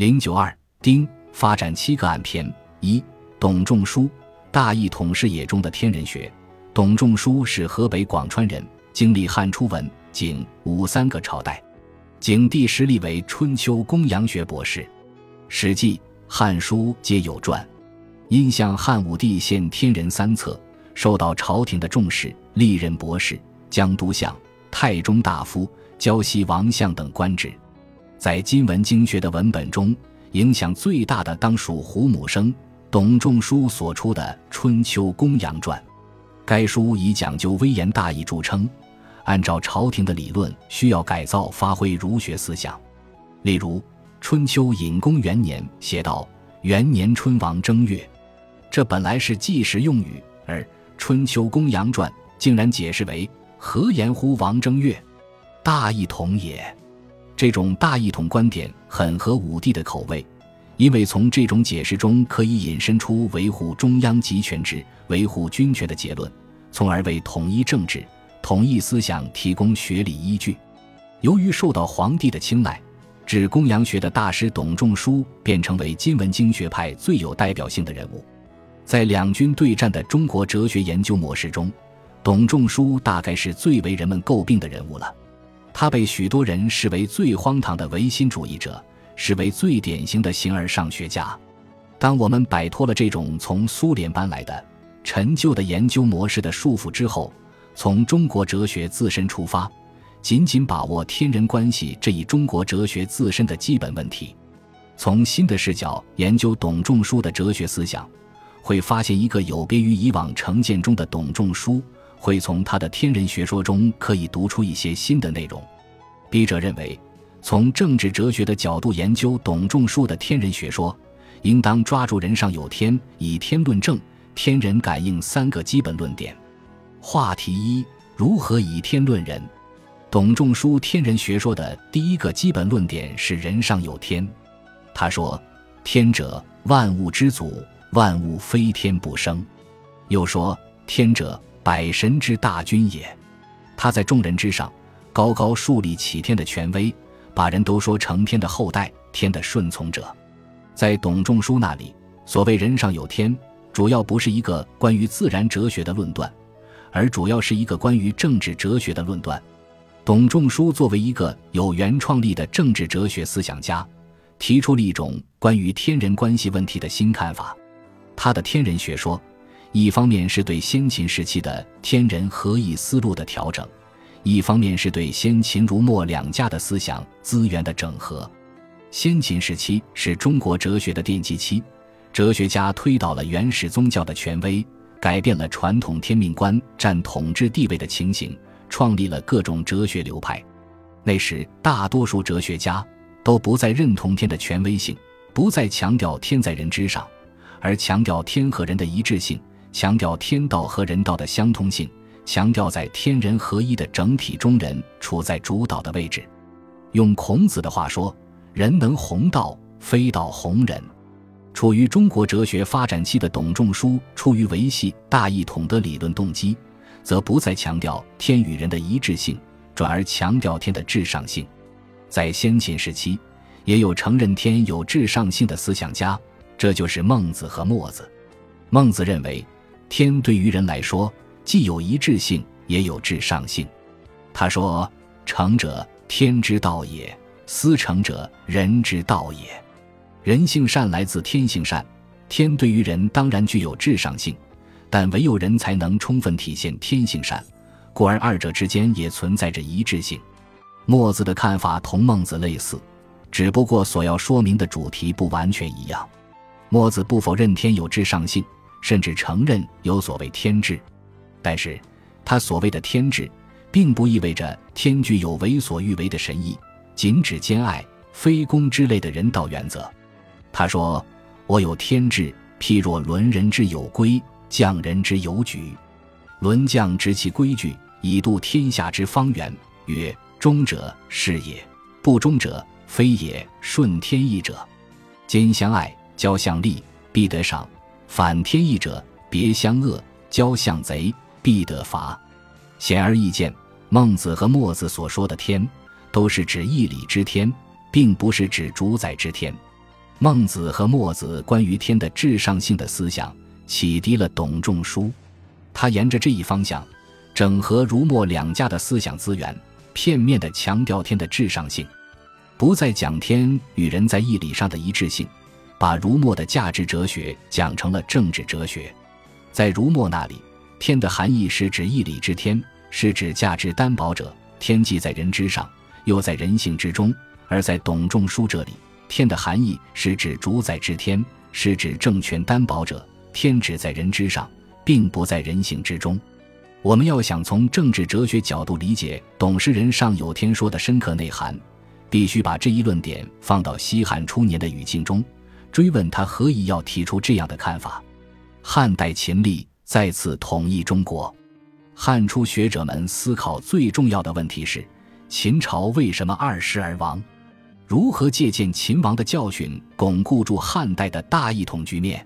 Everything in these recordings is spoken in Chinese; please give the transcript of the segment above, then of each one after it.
零九二丁发展七个案篇：一、董仲舒，大一统视野中的天人学。董仲舒是河北广川人，经历汉初文、景、武三个朝代。景帝时立为春秋公羊学博士，《史记》《汉书》皆有传。因向汉武帝献天人三策，受到朝廷的重视，历任博士、江都相、太中大夫、胶西王相等官职。在今文经学的文本中，影响最大的当属胡母生、董仲舒所出的《春秋公羊传》。该书以讲究微言大义著称。按照朝廷的理论，需要改造发挥儒学思想。例如，《春秋隐公元年》写道：“元年春王正月。”这本来是计时用语，而《春秋公羊传》竟然解释为“何言乎王正月，大一统也”。这种大一统观点很合武帝的口味，因为从这种解释中可以引申出维护中央集权制、维护军权的结论，从而为统一政治。统一思想提供学理依据。由于受到皇帝的青睐，指公羊学的大师董仲舒便成为今文经学派最有代表性的人物。在两军对战的中国哲学研究模式中，董仲舒大概是最为人们诟病的人物了。他被许多人视为最荒唐的唯心主义者，视为最典型的形而上学家。当我们摆脱了这种从苏联搬来的陈旧的研究模式的束缚之后，从中国哲学自身出发，紧紧把握天人关系这一中国哲学自身的基本问题，从新的视角研究董仲舒的哲学思想，会发现一个有别于以往成见中的董仲舒，会从他的天人学说中可以读出一些新的内容。笔者认为，从政治哲学的角度研究董仲舒的天人学说，应当抓住“人上有天，以天论政，天人感应”三个基本论点。话题一：如何以天论人？董仲舒天人学说的第一个基本论点是“人上有天”。他说：“天者，万物之祖，万物非天不生。”又说：“天者，百神之大君也。”他在众人之上，高高树立起天的权威，把人都说成天的后代，天的顺从者。在董仲舒那里，所谓“人上有天”，主要不是一个关于自然哲学的论断。而主要是一个关于政治哲学的论断。董仲舒作为一个有原创力的政治哲学思想家，提出了一种关于天人关系问题的新看法。他的天人学说，一方面是对先秦时期的天人合一思路的调整，一方面是对先秦儒墨两家的思想资源的整合。先秦时期是中国哲学的奠基期，哲学家推倒了原始宗教的权威。改变了传统天命观占统治地位的情形，创立了各种哲学流派。那时，大多数哲学家都不再认同天的权威性，不再强调天在人之上，而强调天和人的一致性，强调天道和人道的相通性，强调在天人合一的整体中人处在主导的位置。用孔子的话说：“人能弘道，非道弘人。”处于中国哲学发展期的董仲舒，出于维系大一统的理论动机，则不再强调天与人的一致性，转而强调天的至上性。在先秦时期，也有承认天有至上性的思想家，这就是孟子和墨子。孟子认为，天对于人来说，既有一致性，也有至上性。他说：“成者，天之道也；思成者，人之道也。”人性善来自天性善，天对于人当然具有至上性，但唯有人才能充分体现天性善，故而二者之间也存在着一致性。墨子的看法同孟子类似，只不过所要说明的主题不完全一样。墨子不否认天有至上性，甚至承认有所谓天志，但是他所谓的天志，并不意味着天具有为所欲为的神意，仅指兼爱、非攻之类的人道原则。他说：“我有天志，譬若伦人之有规，匠人之有矩。伦匠执其规矩，以度天下之方圆。曰：忠者是也，不忠者非也。顺天意者，兼相爱；交相利，必得赏；反天意者，别相恶；交相贼，必得罚。”显而易见，孟子和墨子所说的天，都是指义理之天，并不是指主宰之天。孟子和墨子关于天的至上性的思想启迪了董仲舒，他沿着这一方向，整合儒墨两家的思想资源，片面地强调天的至上性，不再讲天与人在义理上的一致性，把儒墨的价值哲学讲成了政治哲学。在儒墨那里，天的含义是指义理之天，是指价值担保者，天既在人之上，又在人性之中；而在董仲舒这里。天的含义是指主宰之天，是指政权担保者。天只在人之上，并不在人性之中。我们要想从政治哲学角度理解“董氏人上有天”说的深刻内涵，必须把这一论点放到西汉初年的语境中，追问他何以要提出这样的看法。汉代秦立再次统一中国，汉初学者们思考最重要的问题是：秦朝为什么二世而亡？如何借鉴秦王的教训，巩固住汉代的大一统局面？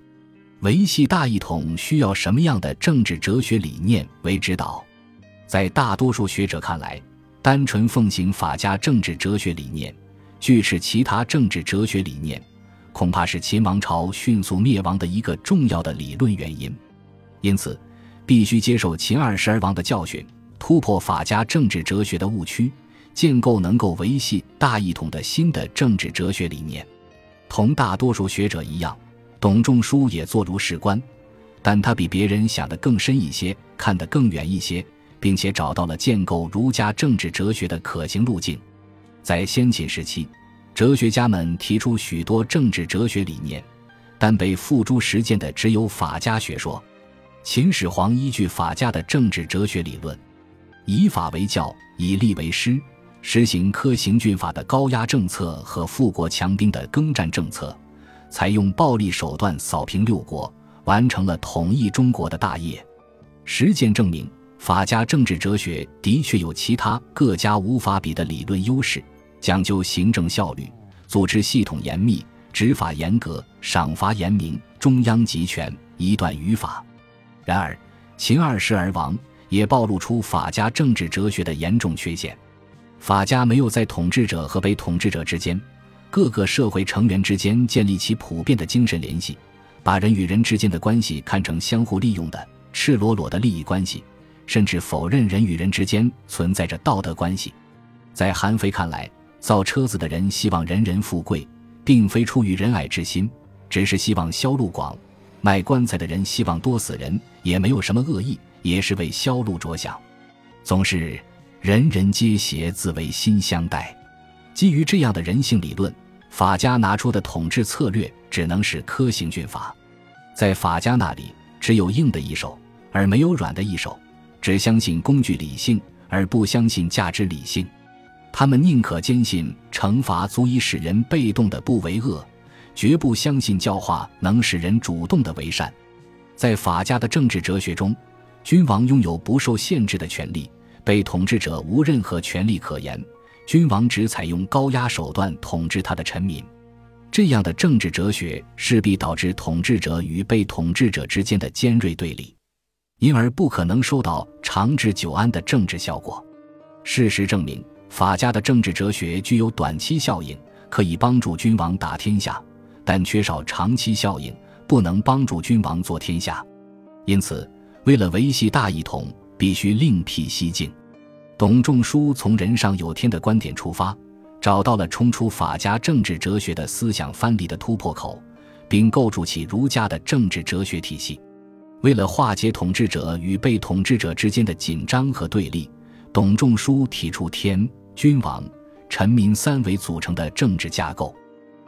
维系大一统需要什么样的政治哲学理念为指导？在大多数学者看来，单纯奉行法家政治哲学理念，拒斥其他政治哲学理念，恐怕是秦王朝迅速灭亡的一个重要的理论原因。因此，必须接受秦二世而亡的教训，突破法家政治哲学的误区。建构能够维系大一统的新的政治哲学理念，同大多数学者一样，董仲舒也做如是观，但他比别人想得更深一些，看得更远一些，并且找到了建构儒家政治哲学的可行路径。在先秦时期，哲学家们提出许多政治哲学理念，但被付诸实践的只有法家学说。秦始皇依据法家的政治哲学理论，以法为教，以吏为师。实行科刑峻法的高压政策和富国强兵的耕战政策，采用暴力手段扫平六国，完成了统一中国的大业。实践证明，法家政治哲学的确有其他各家无法比的理论优势，讲究行政效率，组织系统严密，执法严格，赏罚严明，中央集权，一段语法。然而，秦二世而亡，也暴露出法家政治哲学的严重缺陷。法家没有在统治者和被统治者之间、各个社会成员之间建立起普遍的精神联系，把人与人之间的关系看成相互利用的赤裸裸的利益关系，甚至否认人与人之间存在着道德关系。在韩非看来，造车子的人希望人人富贵，并非出于仁爱之心，只是希望销路广；卖棺材的人希望多死人，也没有什么恶意，也是为销路着想，总是。人人皆邪，自为心相待。基于这样的人性理论，法家拿出的统治策略只能是科刑峻法。在法家那里，只有硬的一手，而没有软的一手；只相信工具理性，而不相信价值理性。他们宁可坚信惩罚足以使人被动的不为恶，绝不相信教化能使人主动的为善。在法家的政治哲学中，君王拥有不受限制的权利。被统治者无任何权利可言，君王只采用高压手段统治他的臣民，这样的政治哲学势必导致统治者与被统治者之间的尖锐对立，因而不可能收到长治久安的政治效果。事实证明，法家的政治哲学具有短期效应，可以帮助君王打天下，但缺少长期效应，不能帮助君王做天下。因此，为了维系大一统。必须另辟蹊径。董仲舒从人上有天的观点出发，找到了冲出法家政治哲学的思想藩篱的突破口，并构筑起儒家的政治哲学体系。为了化解统治者与被统治者之间的紧张和对立，董仲舒提出天、君王、臣民三维组成的政治架构。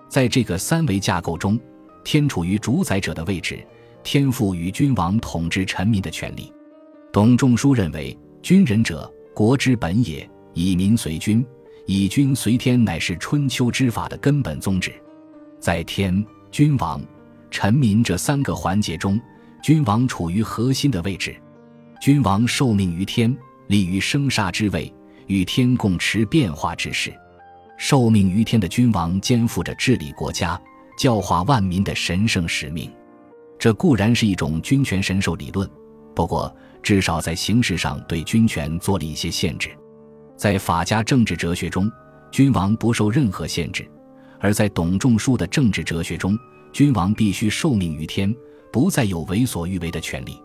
在这个三维架构中，天处于主宰者的位置，天赋予君王统治臣民的权利。董仲舒认为，君人者，国之本也。以民随君，以君随天，乃是春秋之法的根本宗旨。在天、君王、臣民这三个环节中，君王处于核心的位置。君王受命于天，立于生杀之位，与天共持变化之势。受命于天的君王，肩负着治理国家、教化万民的神圣使命。这固然是一种君权神授理论，不过。至少在形式上对君权做了一些限制，在法家政治哲学中，君王不受任何限制，而在董仲舒的政治哲学中，君王必须受命于天，不再有为所欲为的权利。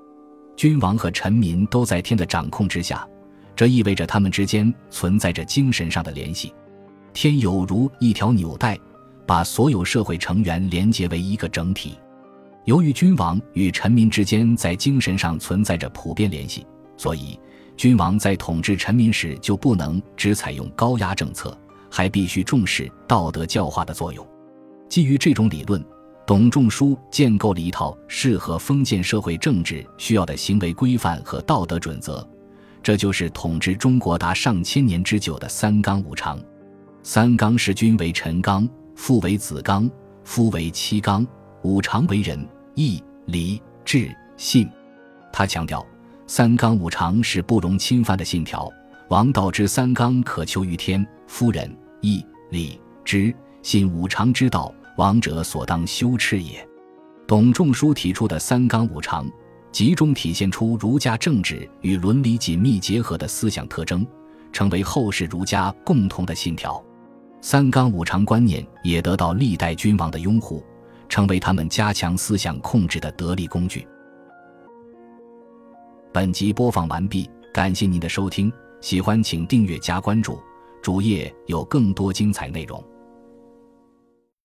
君王和臣民都在天的掌控之下，这意味着他们之间存在着精神上的联系。天有如一条纽带，把所有社会成员连结为一个整体。由于君王与臣民之间在精神上存在着普遍联系，所以君王在统治臣民时就不能只采用高压政策，还必须重视道德教化的作用。基于这种理论，董仲舒建构了一套适合封建社会政治需要的行为规范和道德准则，这就是统治中国达上千年之久的三纲五常。三纲是君为臣纲，父为子纲，夫为妻纲。五常为仁、义、礼、智、信。他强调，三纲五常是不容侵犯的信条。王道之三纲可求于天，夫人、义、礼、智、信五常之道，王者所当修持也。董仲舒提出的三纲五常，集中体现出儒家政治与伦理紧密结合的思想特征，成为后世儒家共同的信条。三纲五常观念也得到历代君王的拥护。成为他们加强思想控制的得力工具。本集播放完毕，感谢您的收听，喜欢请订阅加关注，主页有更多精彩内容。